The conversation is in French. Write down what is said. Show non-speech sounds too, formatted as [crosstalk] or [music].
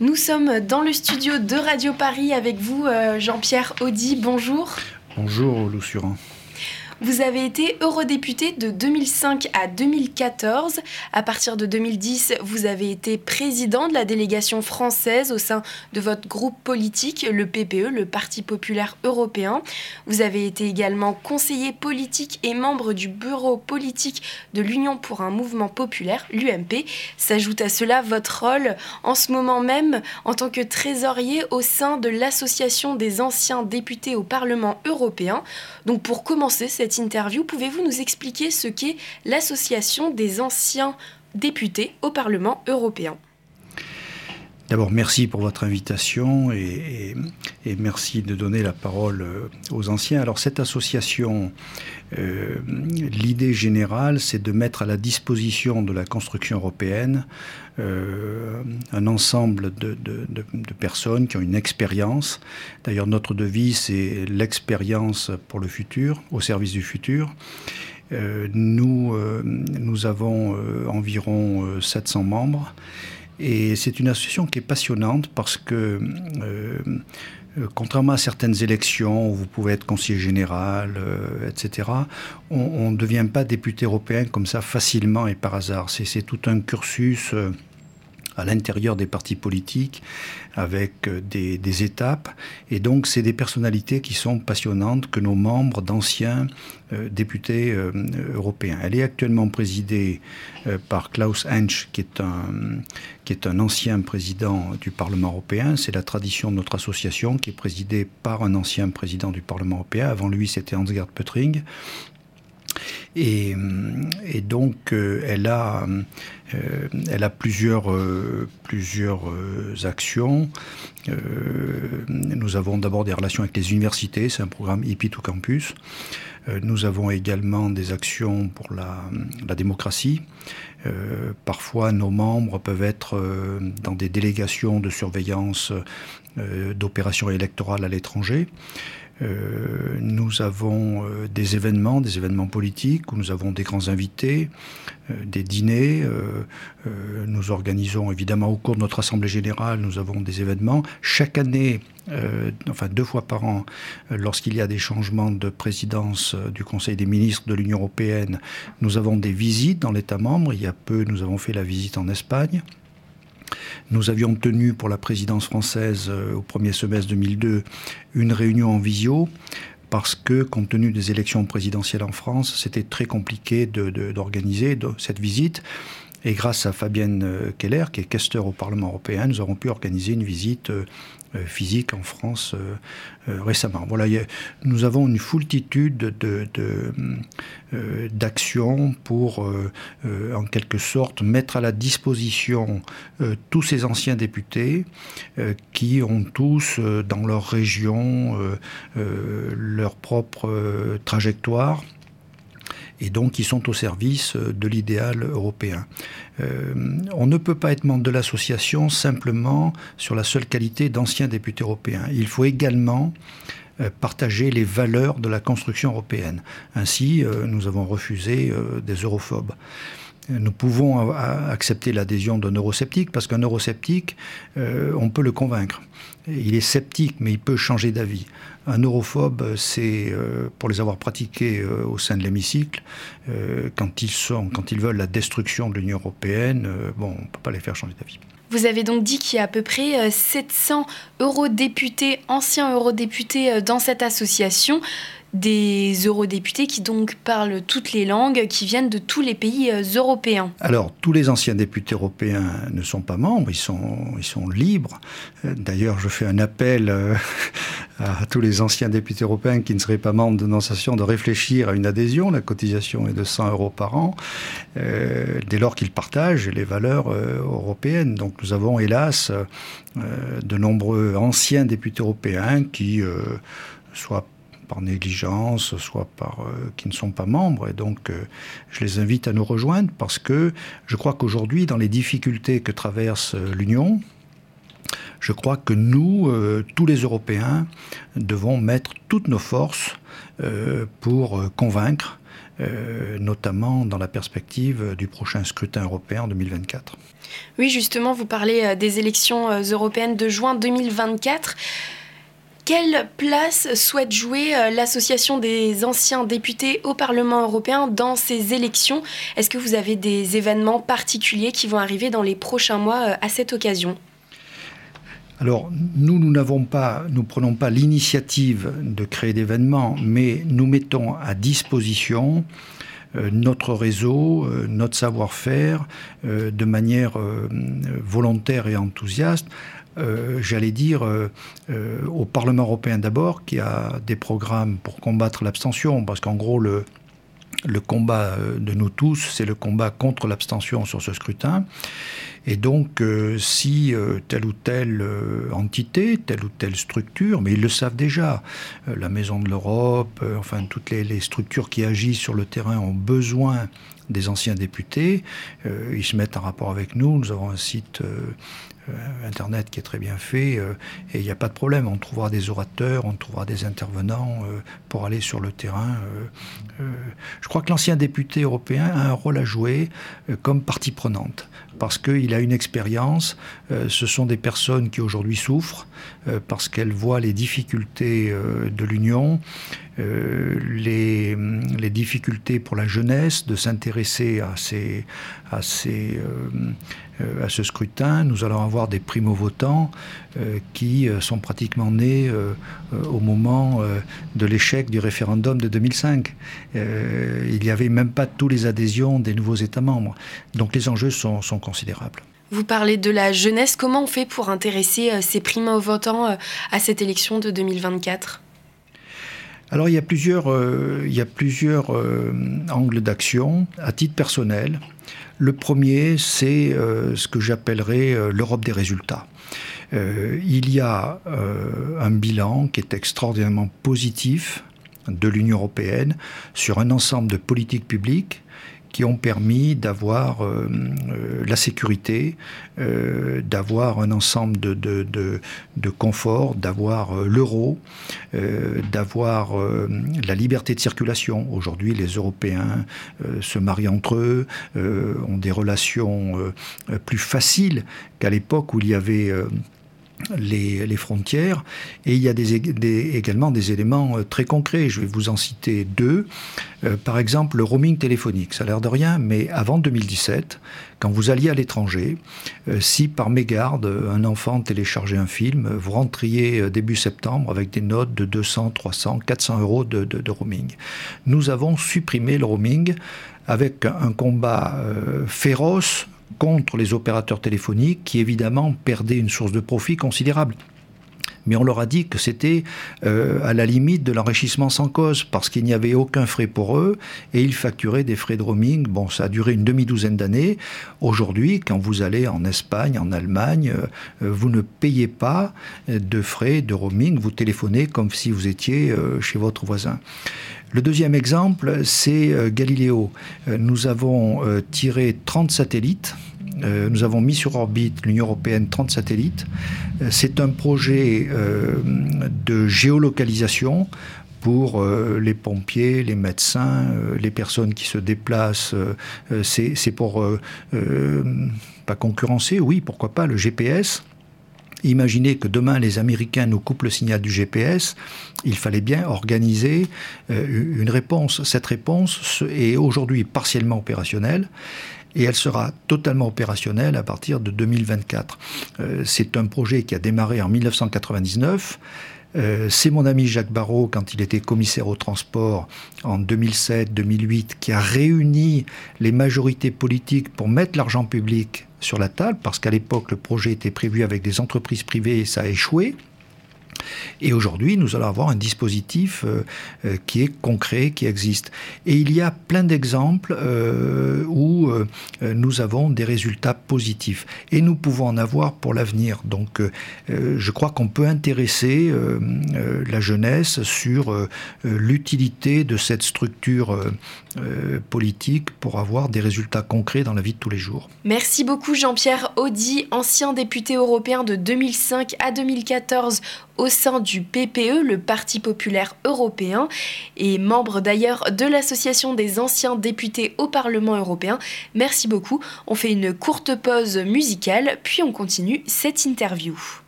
Nous sommes dans le studio de Radio Paris avec vous, euh, Jean-Pierre Audi. Bonjour. Bonjour, Loussuran. Vous avez été eurodéputé de 2005 à 2014. À partir de 2010, vous avez été président de la délégation française au sein de votre groupe politique, le PPE, le Parti populaire européen. Vous avez été également conseiller politique et membre du bureau politique de l'Union pour un mouvement populaire, l'UMP. S'ajoute à cela votre rôle en ce moment même en tant que trésorier au sein de l'Association des anciens députés au Parlement européen. Donc pour commencer cette interview, pouvez-vous nous expliquer ce qu'est l'Association des anciens députés au Parlement européen? D'abord, merci pour votre invitation et, merci de donner la parole euh, aux anciens. Alors, cette association, euh, l'idée générale, c'est de mettre à la disposition de la construction européenne euh, un ensemble de, personnes qui ont une expérience. D'ailleurs, notre devise, c'est l'expérience pour le futur, au service du futur. nous, nous avons environ 700 membres. Et c'est une association qui est passionnante parce que, euh, euh, contrairement à certaines élections où vous pouvez être conseiller général, euh, etc., on ne devient pas député européen comme ça facilement et par hasard. C'est tout un cursus à l'intérieur des partis politiques avec euh, des, étapes. Et donc, c'est des personnalités qui sont passionnantes que nos membres d'anciens euh, députés euh, européens. Elle est actuellement présidée par Klaus Hensch, qui est, un, qui est un ancien président du Parlement européen. C'est la tradition de notre association, qui est présidée par un ancien président du Parlement européen. Avant lui, c'était Hans-Gerd Pöttering. Et, donc, elle a euh, elle a plusieurs, euh, plusieurs euh, actions. nous avons d'abord des relations avec les universités, c'est un programme hippie to campus. nous avons également des actions pour la, la démocratie. Parfois, nos membres peuvent être dans des délégations de surveillance d'opérations électorales à l'étranger. Euh, nous avons euh, des événements, des événements politiques où nous avons des grands invités, euh, des dîners. nous organisons évidemment au cours de notre assemblée générale, nous avons des événements. Chaque année, enfin deux fois par an, lorsqu'il y a des changements de présidence du Conseil des ministres de l'Union européenne, nous avons des visites dans l'État membre. Peu, nous avons fait la visite en Espagne. Nous avions tenu pour la présidence française euh, au premier semestre 2002 une réunion en visio parce que, compte tenu des élections présidentielles en France, c'était très compliqué d'organiser cette visite. Et grâce à Fabienne euh, Keller, qui est questeur au Parlement européen, nous avons pu organiser une visite euh, euh, physique en France récemment. Voilà, nous avons une foultitude d'actions de, pour, en quelque sorte, mettre à la disposition tous ces anciens députés qui ont tous, dans leur région, leur propre trajectoire et donc qui sont au service euh, de l'idéal européen. Euh, on ne peut pas être membre de l'association simplement sur la seule qualité d'ancien député européen. Il faut également euh, partager les valeurs de la construction européenne. Ainsi, nous avons refusé des europhobes nous pouvons accepter l'adhésion d'un eurosceptique parce qu'un eurosceptique, on peut le convaincre. Il est sceptique, mais il peut changer d'avis. Un europhobe, c'est, euh, pour les avoir pratiqués euh, au sein de l'hémicycle, euh, quand, ils sont, quand ils veulent la destruction de l'Union européenne, bon, on ne peut pas les faire changer d'avis. Vous avez donc dit qu'il y a à peu près 700 eurodéputés, anciens eurodéputés dans cette association des eurodéputés qui donc parlent toutes les langues, qui viennent de tous les pays euh, européens. Alors, tous les anciens députés européens ne sont pas membres, ils sont, ils sont libres. Euh, d'ailleurs, je fais un appel euh, [laughs] à tous les anciens députés européens qui ne seraient pas membres de l'association de réfléchir à une adhésion. La cotisation est de 100 euros par an, dès lors qu'ils partagent les valeurs européennes. Donc, nous avons hélas de nombreux anciens députés européens qui, soit par négligence, soit par euh, qui ne sont pas membres. Et donc, euh, je les invite à nous rejoindre parce que je crois qu'aujourd'hui, dans les difficultés que traverse euh, l'Union, je crois que nous, tous les Européens, devons mettre toutes nos forces pour convaincre notamment dans la perspective du prochain scrutin européen en 2024. Oui, justement, vous parlez des élections européennes de juin 2024. Quelle place souhaite jouer euh, l'association des anciens députés au Parlement européen dans ces élections? Est-ce que vous avez des événements particuliers qui vont arriver dans les prochains mois euh, à cette occasion? Alors, nous, nous n'avons pas, nous prenons pas l'initiative de créer d'événements, mais nous mettons à disposition euh, notre réseau, notre savoir-faire, de manière volontaire et enthousiaste, j'allais dire, euh, euh, au Parlement européen d'abord, qui a des programmes pour combattre l'abstention, parce qu'en gros, le, combat de nous tous, c'est le combat contre l'abstention sur ce scrutin. Et donc, si telle ou telle entité, telle ou telle structure, mais ils le savent déjà, la Maison de l'Europe, enfin toutes les, structures qui agissent sur le terrain ont besoin des anciens députés, ils se mettent en rapport avec nous. Nous avons un site euh, Internet qui est très bien fait, euh, et il n'y a pas de problème. On trouvera des orateurs, on trouvera des intervenants euh, pour aller sur le terrain. je crois que l'ancien député européen a un rôle à jouer comme partie prenante, parce qu'il a une expérience. ce sont des personnes qui aujourd'hui souffrent, parce qu'elles voient les difficultés de l'Union. les, les, difficultés pour la jeunesse de s'intéresser à ces, à ces, euh, à ce scrutin, nous allons avoir des primo-votants euh, qui euh, sont pratiquement nés au moment de l'échec du référendum de 2005. il n'y avait même pas tous les adhésions des nouveaux États membres. Donc les enjeux sont, considérables. Vous parlez de la jeunesse. Comment on fait pour intéresser ces primo-votants à cette élection de 2024 alors il y a plusieurs, a plusieurs angles d'action. À titre personnel, le premier, c'est euh, ce que j'appellerais euh, l'Europe des résultats. Euh, il y a un bilan qui est extraordinairement positif de l'Union européenne sur un ensemble de politiques publiques qui ont permis d'avoir euh, euh, la sécurité, euh, d'avoir un ensemble de, de, de, confort, d'avoir l'euro, d'avoir la liberté de circulation. Aujourd'hui, les Européens se marient entre eux, ont des relations plus faciles qu'à l'époque où il y avait les, frontières. Et il y a également des éléments euh, très concrets. Je vais vous en citer deux. Euh, par exemple, le roaming téléphonique. Ça a l'air de rien, mais avant 2017, quand vous alliez à l'étranger, euh, si par mégarde un enfant téléchargeait un film, vous rentriez début septembre avec des notes de 200, 300, 400 euros de, de roaming. Nous avons supprimé le roaming avec un combat féroce contre les opérateurs téléphoniques qui évidemment perdaient une source de profit considérable mais on leur a dit que c'était euh, à la limite de l'enrichissement sans cause, parce qu'il n'y avait aucun frais pour eux, et ils facturaient des frais de roaming. Bon, ça a duré une demi-douzaine d'années. Aujourd'hui, quand vous allez en Espagne, en Allemagne, euh, vous ne payez pas de frais de roaming, vous téléphonez comme si vous étiez euh, chez votre voisin. Le deuxième exemple, c'est Galiléo. Nous avons tiré 30 satellites euh, nous avons mis sur orbite l'Union européenne 30 satellites. Euh, c'est un projet euh, de géolocalisation pour les pompiers, les médecins, les personnes qui se déplacent. c'est pour pas concurrencer, oui, pourquoi pas, le GPS. Imaginez que demain les Américains nous coupent le signal du GPS, il fallait bien organiser une réponse. Cette réponse est aujourd'hui partiellement opérationnelle et elle sera totalement opérationnelle à partir de 2024. Euh, c'est un projet qui a démarré en 1999. Euh, c'est mon ami Jacques Barrault, quand il était commissaire au transport en 2007-2008, qui a réuni les majorités politiques pour mettre l'argent public sur la table, parce qu'à l'époque, le projet était prévu avec des entreprises privées et ça a échoué. Et aujourd'hui, nous allons avoir un dispositif euh, euh, qui est concret, qui existe. Et il y a plein d'exemples euh, où nous avons des résultats positifs. Et nous pouvons en avoir pour l'avenir. Donc, je crois qu'on peut intéresser la jeunesse sur l'utilité de cette structure politique pour avoir des résultats concrets dans la vie de tous les jours. Merci beaucoup Jean-Pierre Audi, ancien député européen de 2005 à 2014 au sein du PPE, le Parti populaire européen, et membre d'ailleurs de l'Association des anciens députés au Parlement européen. Merci beaucoup. On fait une courte pause musicale, puis on continue cette interview.